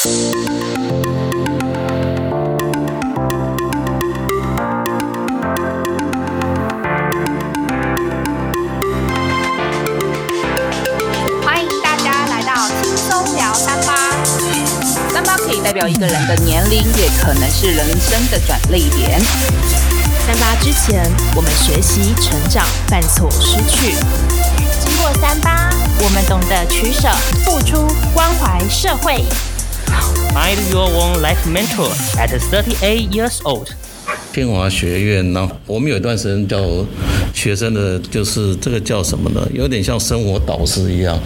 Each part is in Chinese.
欢迎大家来到轻松聊三八。三八可以代表一个人的年龄，也可能是人生的转捩点。三八之前，我们学习、成长、犯错、失去；经过三八，我们懂得取舍、付出、关怀社会。Find your own life mentor at 38 years old. 清华学院呢，我们有一段时间叫 学生的，就是这个叫什么呢？有点像生活导师一样，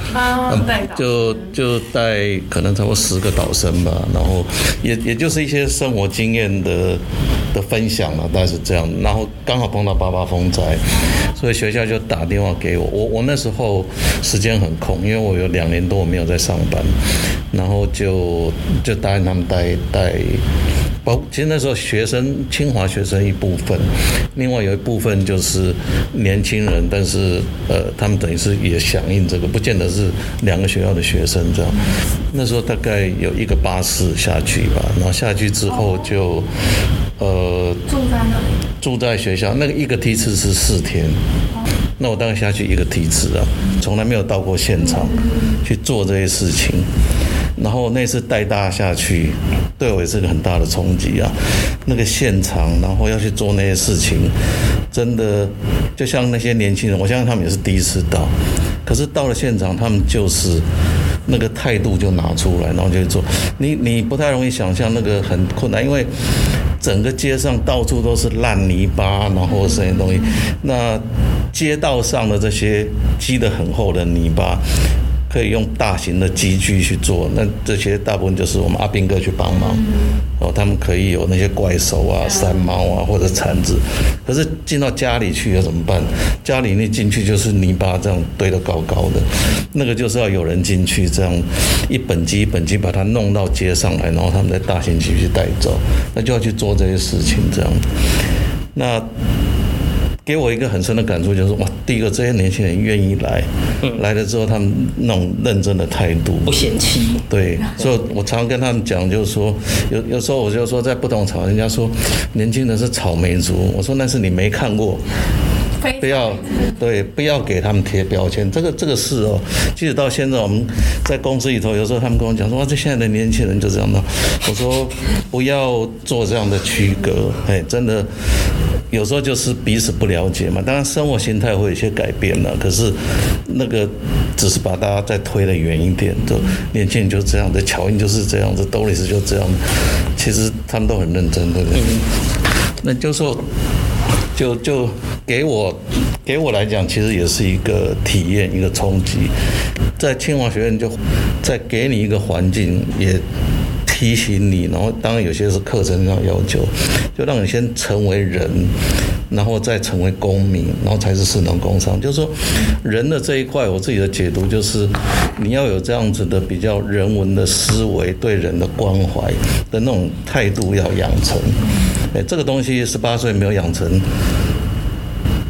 就就带可能超过十个导生吧，然后也也就是一些生活经验的的分享嘛，大概是这样。然后刚好碰到八八风灾，所以学校就打电话给我，我我那时候时间很空，因为我有两年多我没有在上班，然后就就答应他们带带。包其实那时候学生清华学生一部分，另外有一部分就是年轻人，但是呃，他们等于是也响应这个，不见得是两个学校的学生这样。那时候大概有一个巴士下去吧，然后下去之后就呃住在那里，住在学校那个一个梯次是四天，那我大概下去一个梯次啊，从来没有到过现场去做这些事情。然后那次带大家下去，对我也是个很大的冲击啊！那个现场，然后要去做那些事情，真的就像那些年轻人，我相信他们也是第一次到。可是到了现场，他们就是那个态度就拿出来，然后就做。你你不太容易想象那个很困难，因为整个街上到处都是烂泥巴，然后这些东西。那街道上的这些积得很厚的泥巴。可以用大型的机具去做，那这些大部分就是我们阿兵哥去帮忙，哦，他们可以有那些怪手啊、山猫啊或者铲子，可是进到家里去要怎么办？家里那进去就是泥巴这样堆得高高的，那个就是要有人进去这样一本机一本机把它弄到街上来，然后他们再大型机去带走，那就要去做这些事情这样，那。给我一个很深的感触，就是哇，第一个这些年轻人愿意来，嗯、来了之后他们那种认真的态度，不嫌弃。对，所以我常常跟他们讲，就是说，有有时候我就说，在不同场合，人家说年轻人是草莓族，我说那是你没看过，不要对，不要给他们贴标签。这个这个事哦，即使到现在我们在公司里头，有时候他们跟我讲说，哇，这现在的年轻人就这样的，我说不要做这样的区隔，哎，真的。有时候就是彼此不了解嘛，当然生活心态会有些改变了，可是那个只是把大家再推得远一点，就年轻人就这样的，乔英就是这样子，兜里斯就这样，其实他们都很认真，对不对？那就说，就就给我给我来讲，其实也是一个体验，一个冲击，在清华学院就再给你一个环境也。提醒你，然后当然有些是课程上要求，就让你先成为人，然后再成为公民，然后才是士农工商。就是说，人的这一块，我自己的解读就是，你要有这样子的比较人文的思维，对人的关怀的那种态度要养成。哎，这个东西十八岁没有养成，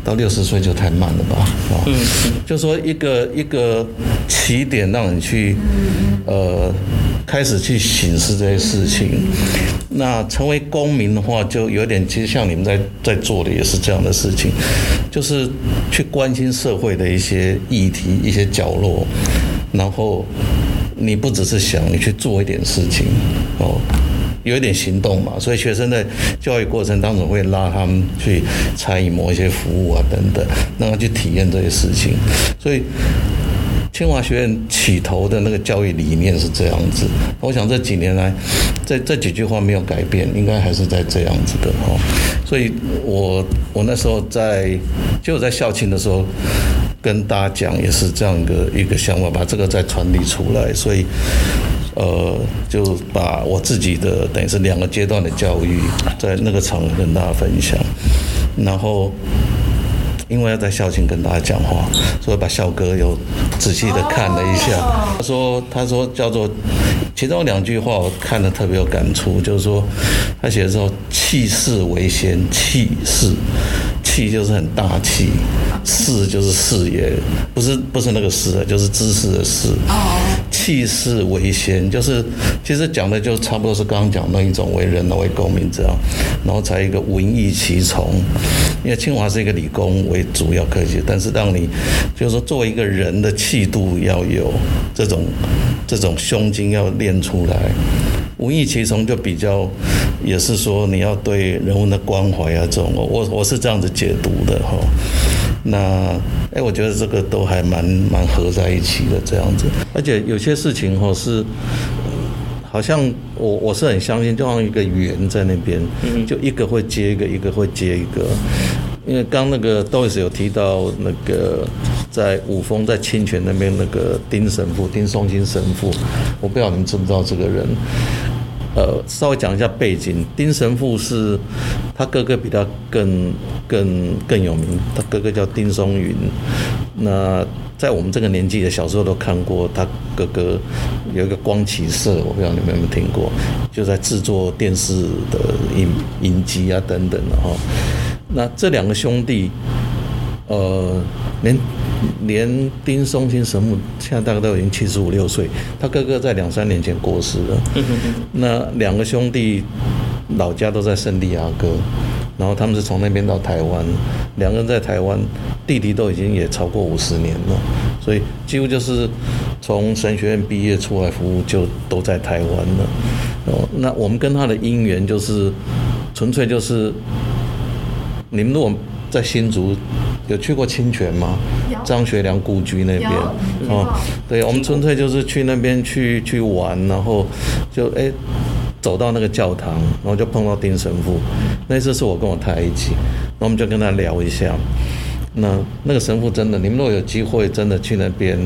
到六十岁就太慢了吧？啊，嗯，就说一个一个起点，让你去，呃。开始去省思这些事情，那成为公民的话，就有点其实像你们在在做的也是这样的事情，就是去关心社会的一些议题、一些角落，然后你不只是想，你去做一点事情哦，有一点行动嘛。所以学生在教育过程当中会拉他们去参与某一些服务啊等等，让他去体验这些事情，所以。清华学院起头的那个教育理念是这样子，我想这几年来，这这几句话没有改变，应该还是在这样子的哦。所以我我那时候在就在校庆的时候跟大家讲，也是这样一个一个想法，把这个再传递出来。所以呃，就把我自己的等于是两个阶段的教育，在那个场合跟大家分享，然后。因为要在校庆跟大家讲话，所以把校歌又仔细的看了一下。他说：“他说叫做，其中两句话我看的特别有感触，就是说他写的时候，气势为先，气势，气就是很大气，势就是视野，不是不是那个势，就是知识的识。气势为先，就是其实讲的就差不多是刚刚讲那一种为人为公民这样，然后才一个文艺其从。因为清华是一个理工为主要科技，但是让你就是说作为一个人的气度要有这种这种胸襟要练出来。文艺其从就比较也是说你要对人文的关怀啊这种，我我是这样子解读的哈。那哎，我觉得这个都还蛮蛮合在一起的这样子，而且有些事情哈是，好像我我是很相信，就像一个圆在那边，就一个会接一个，一个会接一个。因为刚那个 Doris 有提到那个在五峰在清泉那边那个丁神父丁松青神父，我不知道你们知不知道这个人。呃，稍微讲一下背景。丁神父是他哥哥比他更更更有名，他哥哥叫丁松云。那在我们这个年纪的小时候都看过他哥哥有一个光启社，我不知道你们有没有听过，就在制作电视的影影集啊等等的哈。那这两个兄弟，呃，连。连丁松青神父现在大概都已经七十五六岁，他哥哥在两三年前过世了。那两个兄弟老家都在圣地亚哥，然后他们是从那边到台湾，两个人在台湾，弟弟都已经也超过五十年了，所以几乎就是从神学院毕业出来服务就都在台湾了。哦，那我们跟他的因缘就是纯粹就是，你们如果在新竹。有去过清泉吗？张学良故居那边哦，对，我们纯粹就是去那边去去玩，然后就哎走到那个教堂，然后就碰到丁神父。那次是我跟我太太一起，然后我们就跟他聊一下。那那个神父真的，你们如果有机会真的去那边，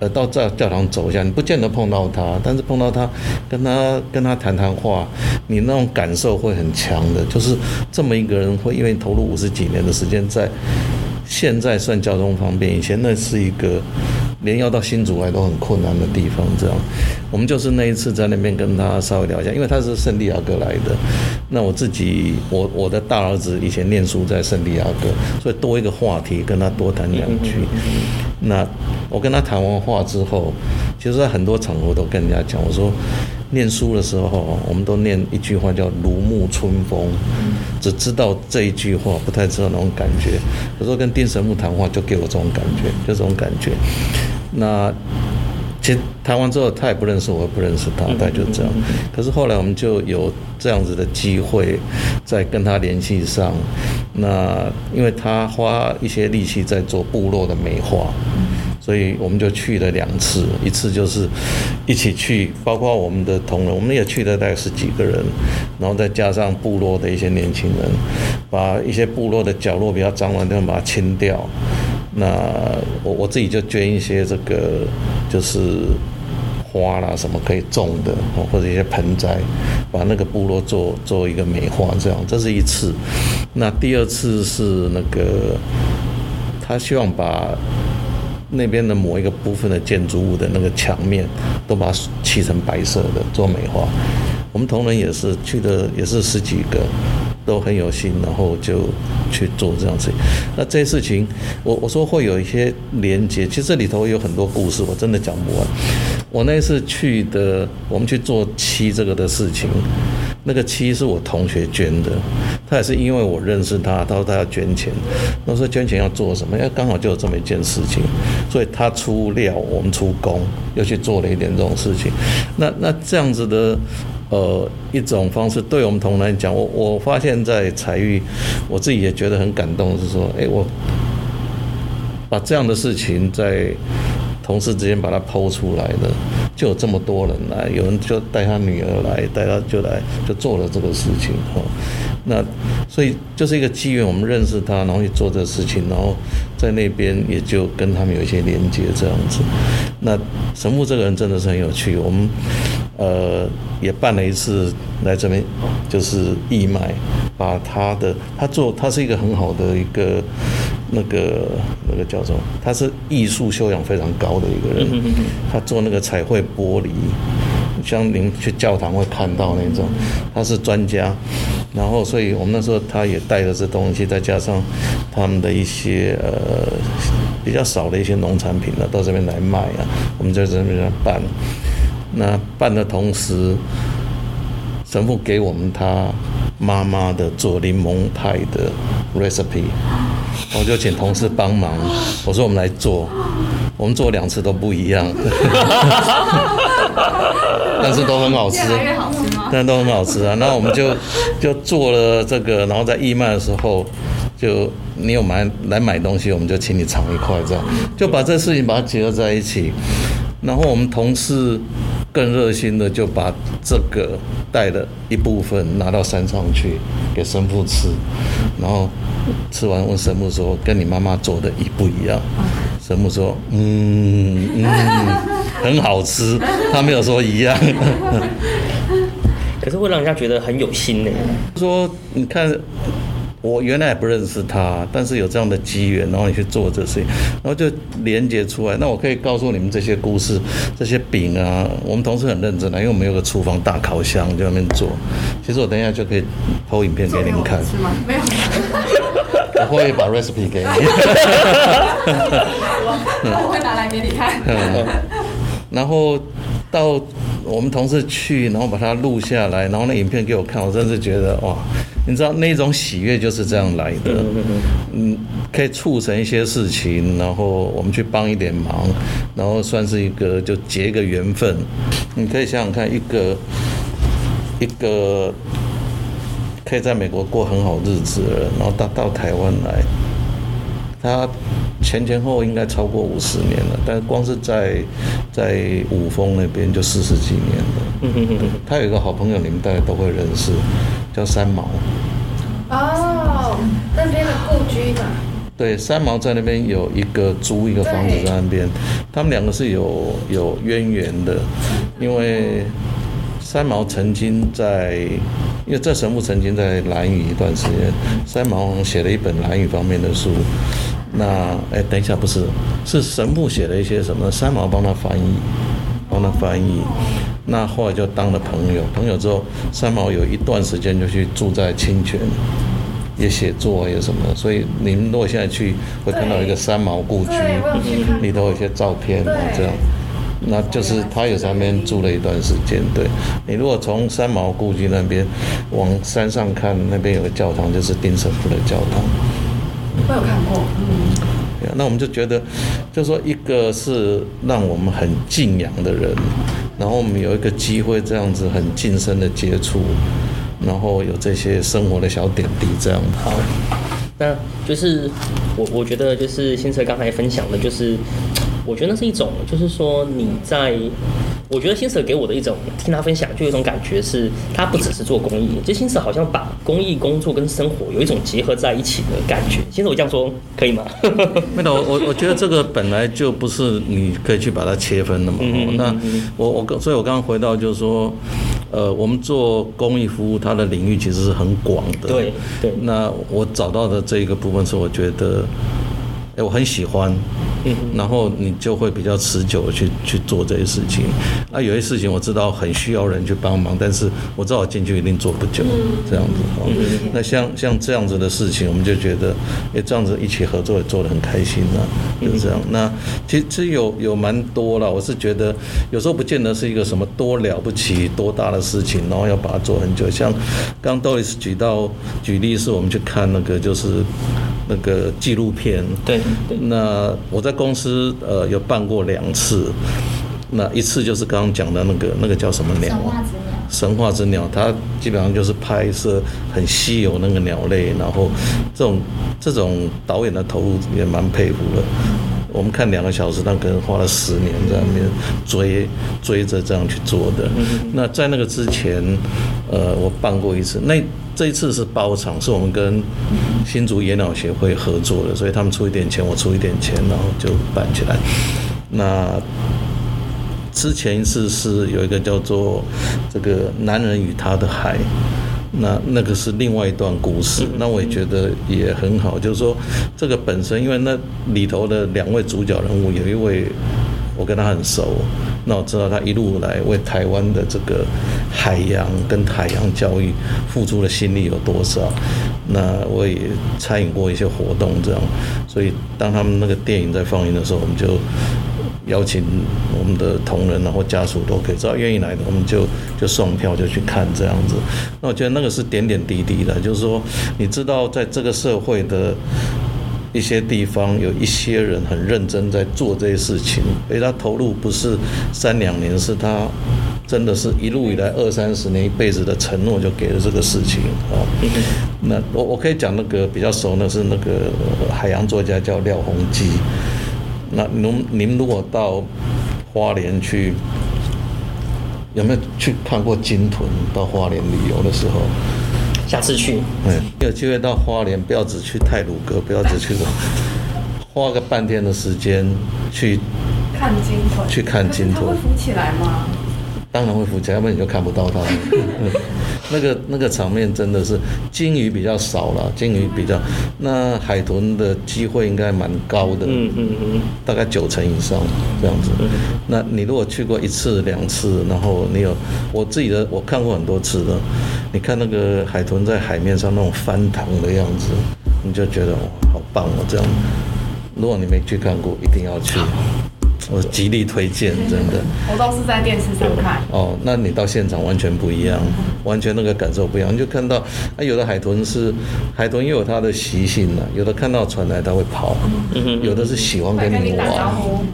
呃，到教教堂走一下，你不见得碰到他，但是碰到他，跟他跟他谈谈话，你那种感受会很强的。就是这么一个人，会因为投入五十几年的时间在。现在算交通方便，以前那是一个连要到新竹来都很困难的地方。这样，我们就是那一次在那边跟他稍微聊一下，因为他是圣地亚哥来的。那我自己，我我的大儿子以前念书在圣地亚哥，所以多一个话题跟他多谈两句。那我跟他谈完话之后，其实在很多场合都跟人家讲，我说。念书的时候，我们都念一句话叫“如沐春风”，只知道这一句话，不太知道那种感觉。有时候跟丁神木谈话，就给我这种感觉，就这种感觉。那其实谈完之后，他也不认识我，也不认识他，大概就这样。可是后来我们就有这样子的机会，再跟他联系上。那因为他花一些力气在做部落的美化。所以我们就去了两次，一次就是一起去，包括我们的同仁，我们也去了大概十几个人，然后再加上部落的一些年轻人，把一些部落的角落比较脏乱的地方把它清掉。那我我自己就捐一些这个就是花啦什么可以种的，或者一些盆栽，把那个部落做做一个美化，这样这是一次。那第二次是那个他希望把。那边的某一个部分的建筑物的那个墙面，都把它漆成白色的做美化。我们同仁也是去的，也是十几个，都很有心，然后就去做这样子。那这些事情，我我说会有一些连接，其实这里头有很多故事，我真的讲不完。我那次去的，我们去做漆这个的事情。那个漆是我同学捐的，他也是因为我认识他，他说他要捐钱，那说捐钱要做什么？因为刚好就有这么一件事情，所以他出料，我们出工，又去做了一点这种事情。那那这样子的呃一种方式，对我们同仁讲，我我发现在采玉，我自己也觉得很感动，是说，哎，我把这样的事情在。同事之间把它抛出来的，就有这么多人来，有人就带他女儿来，带他就来，就做了这个事情哈。那所以就是一个机缘，我们认识他，然后去做这个事情，然后在那边也就跟他们有一些连接这样子。那神父这个人真的是很有趣，我们呃也办了一次来这边，就是义卖，把他的他做，他是一个很好的一个。那个那个叫什么，他是艺术修养非常高的一个人，他做那个彩绘玻璃，像您去教堂会看到那种，他是专家。然后，所以我们那时候他也带了这东西，再加上他们的一些呃比较少的一些农产品呢，到这边来卖啊。我们在这边来办，那办的同时，神父给我们他妈妈的做柠檬派的 recipe，我就请同事帮忙。我说我们来做，我们做两次都不一样，但是都很好吃。越来越好吃？但都很好吃啊。那我们就就做了这个，然后在义卖的时候，就你有买来买东西，我们就请你尝一块，这样就把这事情把它结合在一起。然后我们同事更热心的就把这个带了一部分拿到山上去给神父吃，然后吃完问神父说：“跟你妈妈做的一不一样？”神父说：“嗯嗯，很好吃。”他没有说一样，可是会让人家觉得很有心呢。说你看。我原来也不认识他，但是有这样的机缘，然后你去做这事情，然后就连接出来。那我可以告诉你们这些故事，这些饼啊，我们同事很认真的，因为我们有个厨房大烤箱在那边做。其实我等一下就可以偷影片给你们看。是吗？没有。我会把 recipe 给你。我会拿来给你看。嗯。然后到我们同事去，然后把它录下来，然后那影片给我看，我真是觉得哇。你知道那种喜悦就是这样来的，嗯，可以促成一些事情，然后我们去帮一点忙，然后算是一个就结一个缘分。你可以想想看，一个一个可以在美国过很好日子的人，然后到到台湾来，他前前后应该超过五十年了，但是光是在在五峰那边就四十几年了。他有一个好朋友，你们大家都会认识。叫三毛，哦，那边的故居嘛。对，三毛在那边有一个租一个房子在那边，他们两个是有有渊源的，因为三毛曾经在，因为这神父曾经在兰屿一段时间，三毛写了一本兰屿方面的书。那哎，等一下，不是，是神父写了一些什么？三毛帮他翻译，帮他翻译。那后来就当了朋友，朋友之后，三毛有一段时间就去住在清泉，也写作也什么的，所以你们如果现在去，会看到一个三毛故居，里头有一些照片啊，这样，那就是他有在那边住了一段时间。对，你如果从三毛故居那边往山上看，那边有个教堂，就是丁神父的教堂。我有看过，嗯。那我们就觉得，就说一个是让我们很敬仰的人。然后我们有一个机会这样子很近身的接触，然后有这些生活的小点滴这样。好，那就是我我觉得就是新车刚才分享的，就是我觉得那是一种，就是说你在。我觉得新社给我的一种听他分享，就有一种感觉是，他不只是做公益，就新社好像把公益工作跟生活有一种结合在一起的感觉。新社我这样说可以吗？没有，我我觉得这个本来就不是你可以去把它切分的嘛。嗯、那我我刚，所以我刚刚回到就是说，呃，我们做公益服务，它的领域其实是很广的。对对。那我找到的这一个部分是，我觉得。哎我很喜欢，然后你就会比较持久的去去做这些事情。啊，有些事情我知道很需要人去帮忙，但是我知道我进去一定做不久，这样子哦。那像像这样子的事情，我们就觉得，哎，这样子一起合作也做得很开心啊，就这样。那其实其实有有蛮多了，我是觉得有时候不见得是一个什么多了不起、多大的事情，然后要把它做很久。像刚 Doris 举到举例，是我们去看那个就是。那个纪录片，对，对，那我在公司呃有办过两次，那一次就是刚刚讲的那个那个叫什么鸟？神话之鸟。神话之鸟，它基本上就是拍摄很稀有那个鸟类，然后这种这种导演的投入也蛮佩服的。我们看两个小时，但可能花了十年在那边追追着这样去做的。那在那个之前，呃，我办过一次那。这一次是包场，是我们跟新竹野鸟协会合作的，所以他们出一点钱，我出一点钱，然后就办起来。那之前一次是有一个叫做这个男人与他的海，那那个是另外一段故事，那我也觉得也很好，就是说这个本身，因为那里头的两位主角人物，有一位。我跟他很熟，那我知道他一路来为台湾的这个海洋跟海洋教育付出的心力有多少。那我也参与过一些活动，这样，所以当他们那个电影在放映的时候，我们就邀请我们的同仁然后家属都可以，只要愿意来的，我们就就送票就去看这样子。那我觉得那个是点点滴滴的，就是说，你知道在这个社会的。一些地方有一些人很认真在做这些事情，所以他投入不是三两年，是他真的是一路以来二三十年一辈子的承诺就给了这个事情啊。那我我可以讲那个比较熟，的是那个海洋作家叫廖鸿基。那您您如果到花莲去，有没有去看过鲸豚？到花莲旅游的时候？下次去，嗯，有机会到花莲，不要只去泰鲁阁，不要只去，花个半天的时间去看鲸豚，去看鲸豚，它会浮起来吗？当然会浮起来，要不然你就看不到它。那个那个场面真的是鲸鱼比较少了，鲸鱼比较，那海豚的机会应该蛮高的，嗯嗯嗯，大概九成以上这样子。那你如果去过一次两次，然后你有我自己的，我看过很多次的，你看那个海豚在海面上那种翻腾的样子，你就觉得哇，好棒哦，这样。如果你没去看过，一定要去。我极力推荐，真的。我都是在电视上看。哦，那你到现场完全不一样，完全那个感受不一样。你就看到，啊，有的海豚是海豚，又有它的习性呢。有的看到船来，它会跑；有的是喜欢跟你玩，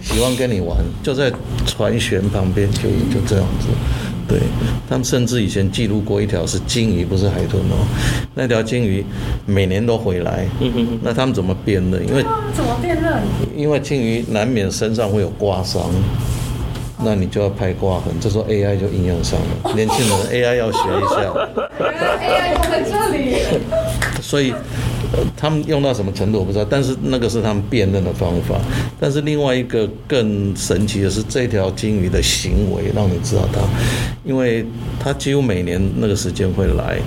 喜欢跟你玩，就在船舷旁边，就就这样子。对，他们甚至以前记录过一条是鲸鱼，不是海豚哦。那条鲸鱼每年都回来。嗯嗯。那他们怎么辨认？因为怎么辨认？因为鲸鱼难免身上会有刮伤，那你就要拍刮痕。这时候 AI 就应用上了。年轻人 AI 要学一下。原来 AI 用在这里。所以。他们用到什么程度我不知道，但是那个是他们辨认的方法。但是另外一个更神奇的是，这条鲸鱼的行为让你知道它，因为它几乎每年那个时间会来，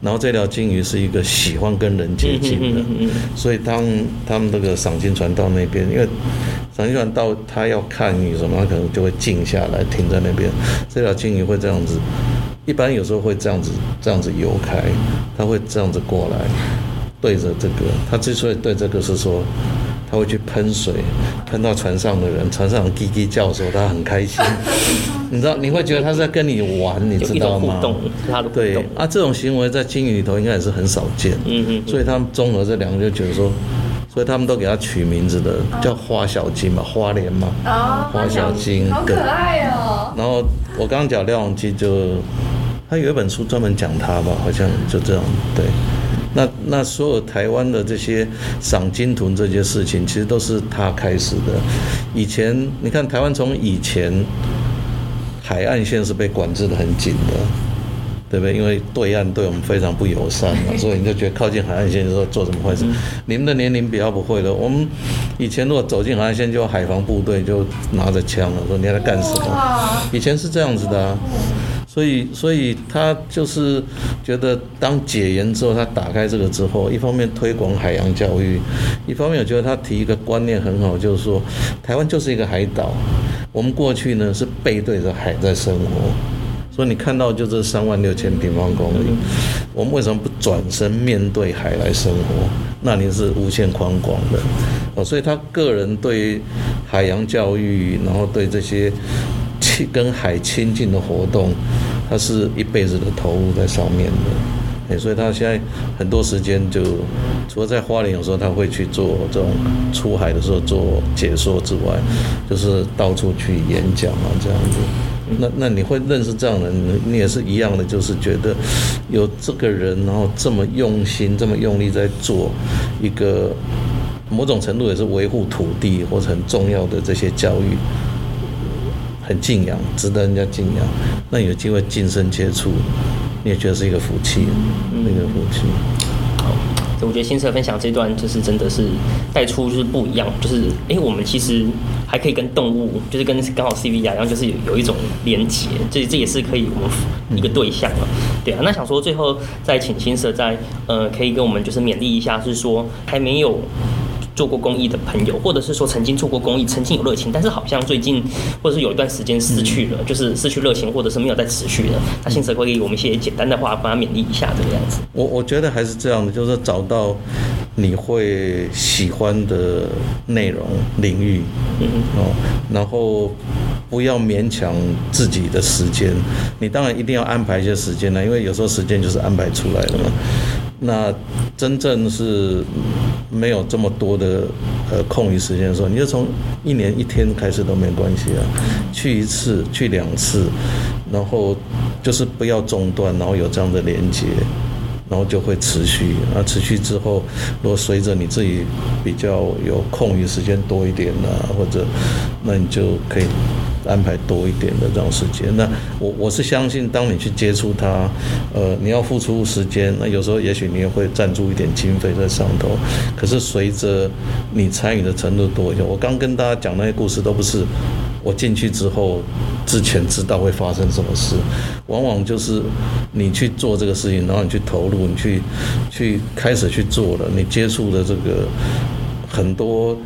然后这条鲸鱼是一个喜欢跟人接近的，所以当他们这个赏金船到那边，因为赏金船到他要看你什么，他可能就会静下来停在那边，这条鲸鱼会这样子，一般有时候会这样子这样子游开，它会这样子过来。对着这个，他之所以对这个是说，他会去喷水，喷到船上的人，船上叽叽叫的时候，他很开心。你知道，你会觉得他是在跟你玩，你知道吗？对啊，这种行为在鲸鱼里头应该也是很少见。嗯嗯。所以他们综合这两个，就觉得说，所以他们都给他取名字的，叫花小鲸嘛，花莲嘛。哦。花小鲸。好可爱哦。然后我刚刚讲廖永基，就他有一本书专门讲他吧，好像就这样对。那那所有台湾的这些赏金豚这些事情，其实都是他开始的。以前你看台湾从以前海岸线是被管制的很紧的，对不对？因为对岸对我们非常不友善嘛，所以你就觉得靠近海岸线的时候做什么坏事。你们的年龄比较不会的，我们以前如果走进海岸线，就海防部队就拿着枪了，说你在干什么？以前是这样子的啊。所以，所以他就是觉得，当解严之后，他打开这个之后，一方面推广海洋教育，一方面我觉得他提一个观念很好，就是说，台湾就是一个海岛，我们过去呢是背对着海在生活，所以你看到就这三万六千平方公里，我们为什么不转身面对海来生活？那你是无限宽广的，哦，所以他个人对海洋教育，然后对这些。跟海亲近的活动，他是一辈子的投入在上面的，哎，所以他现在很多时间就除了在花莲，有时候他会去做这种出海的时候做解说之外，就是到处去演讲啊这样子。那那你会认识这样的人，你也是一样的，就是觉得有这个人，然后这么用心、这么用力在做一个某种程度也是维护土地或者很重要的这些教育。很敬仰，值得人家敬仰。那有机会近身接触，你也觉得是一个福气，那、嗯、个福气。好，我觉得新社分享这段就是真的是带出就是不一样，就是哎、欸，我们其实还可以跟动物，就是跟刚好 C V 一样，就是有有一种连结，这这也是可以我们一个对象了。对啊，那想说最后再请新社再呃，可以跟我们就是勉励一下，是说还没有。做过公益的朋友，或者是说曾经做过公益，曾经有热情，但是好像最近或者是有一段时间失去了，嗯、就是失去热情，或者是没有再持续了。那心慈会给我们一些简单的话，帮他勉励一下，这个样子。我我觉得还是这样的，就是找到你会喜欢的内容领域，嗯哦，然后不要勉强自己的时间，你当然一定要安排一些时间呢，因为有时候时间就是安排出来的嘛。那真正是没有这么多的呃空余时间的时候，你就从一年一天开始都没关系啊，去一次，去两次，然后就是不要中断，然后有这样的连接，然后就会持续。那持续之后，如果随着你自己比较有空余时间多一点啊，或者那你就可以。安排多一点的这种时间，那我我是相信，当你去接触它，呃，你要付出时间，那有时候也许你也会赞助一点经费在上头。可是随着你参与的程度多一点，我刚跟大家讲那些故事，都不是我进去之后之前知道会发生什么事，往往就是你去做这个事情，然后你去投入，你去去开始去做了，你接触的这个很多。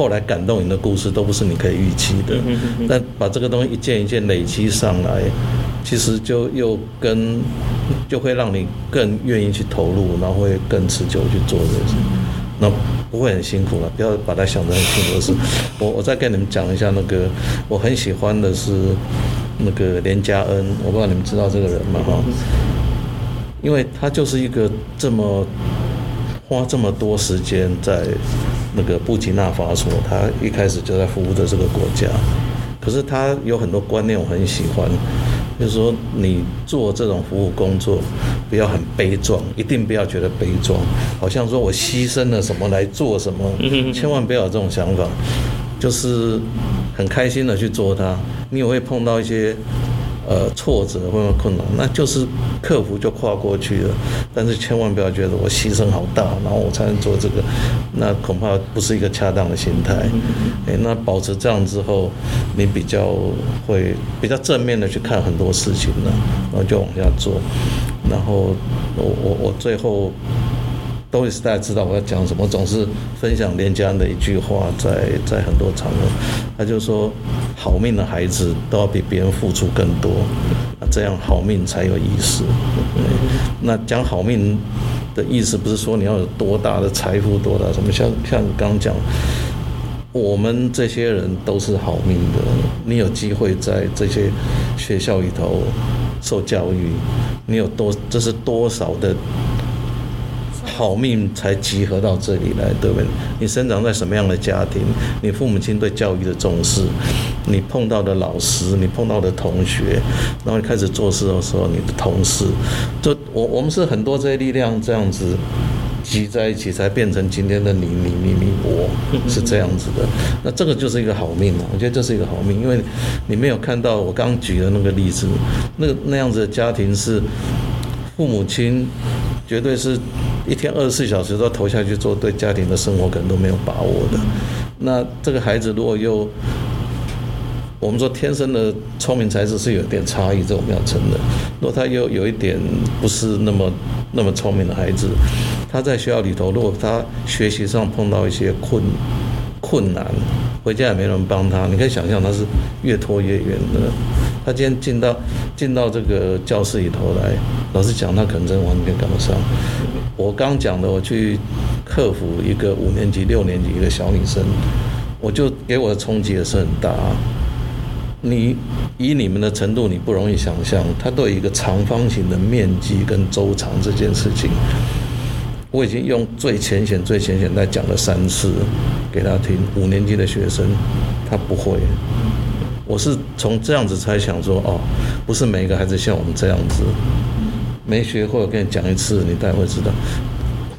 后来感动你的故事都不是你可以预期的，但把这个东西一件一件累积上来，其实就又跟就会让你更愿意去投入，然后会更持久去做这件事，那不会很辛苦了。不要把它想得很辛苦的事。我我再跟你们讲一下那个我很喜欢的是那个连家恩，我不知道你们知道这个人吗？哈，因为他就是一个这么花这么多时间在。那个布吉纳法索，他一开始就在服务的这个国家，可是他有很多观念我很喜欢，就是说你做这种服务工作，不要很悲壮，一定不要觉得悲壮，好像说我牺牲了什么来做什么，千万不要有这种想法，就是很开心的去做它，你也会碰到一些。呃，挫折或者困难，那就是克服就跨过去了。但是千万不要觉得我牺牲好大，然后我才能做这个，那恐怕不是一个恰当的心态。哎，那保持这样之后，你比较会比较正面的去看很多事情了，然后就往下做。然后我我我最后。都是大家知道我要讲什么，总是分享连家的一句话在，在很多场合，他就说：好命的孩子都要比别人付出更多，那这样好命才有意思。那讲好命的意思不是说你要有多大的财富，多大什么，像像刚刚讲，我们这些人都是好命的。你有机会在这些学校里头受教育，你有多，这是多少的。好命才集合到这里来，对不对？你生长在什么样的家庭？你父母亲对教育的重视，你碰到的老师，你碰到的同学，然后你开始做事的时候，你的同事，就我我们是很多这些力量这样子集在一起，才变成今天的你你你你我，是这样子的。那这个就是一个好命嘛？我觉得这是一个好命，因为你没有看到我刚举的那个例子，那个那样子的家庭是父母亲绝对是。一天二十四小时都投下去做，对家庭的生活可能都没有把握的。那这个孩子如果又，我们说天生的聪明才智是有点差异，这我们要承认。如果他又有一点不是那么那么聪明的孩子，他在学校里头，如果他学习上碰到一些困困难，回家也没人帮他，你可以想象他是越拖越远的。他今天进到进到这个教室里头来，老师讲他可能真的完全赶不上。我刚讲的，我去克服一个五年级、六年级一个小女生，我就给我的冲击也是很大。你以你们的程度，你不容易想象，他对一个长方形的面积跟周长这件事情，我已经用最浅显、最浅显在讲了三次给他听。五年级的学生，他不会。我是从这样子才想说，哦，不是每一个孩子像我们这样子。没学会，我跟你讲一次，你大概会知道，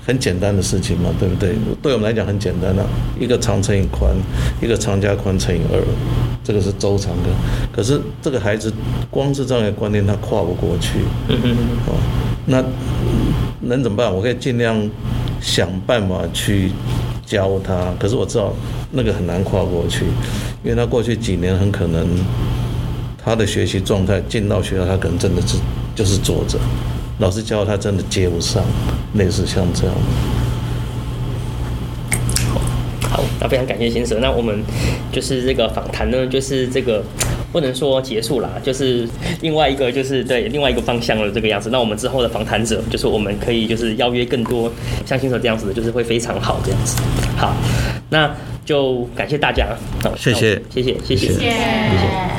很简单的事情嘛，对不对？对我们来讲很简单的，一个长乘以宽，一个长加宽乘以二，这个是周长的。可是这个孩子光是这样的观念，他跨不过去。哦，那能怎么办？我可以尽量想办法去教他。可是我知道那个很难跨过去，因为他过去几年很可能他的学习状态进到学校，他可能真的是就是坐着。老师教他真的接不上，类似像这样好。那非常感谢新舍。那我们就是这个访谈呢，就是这个不能说结束啦，就是另外一个就是对另外一个方向了这个样子。那我们之后的访谈者，就是我们可以就是邀约更多像新手这样子的，就是会非常好这样子。好，那就感谢大家，好，谢谢，谢谢，谢谢，谢谢。谢谢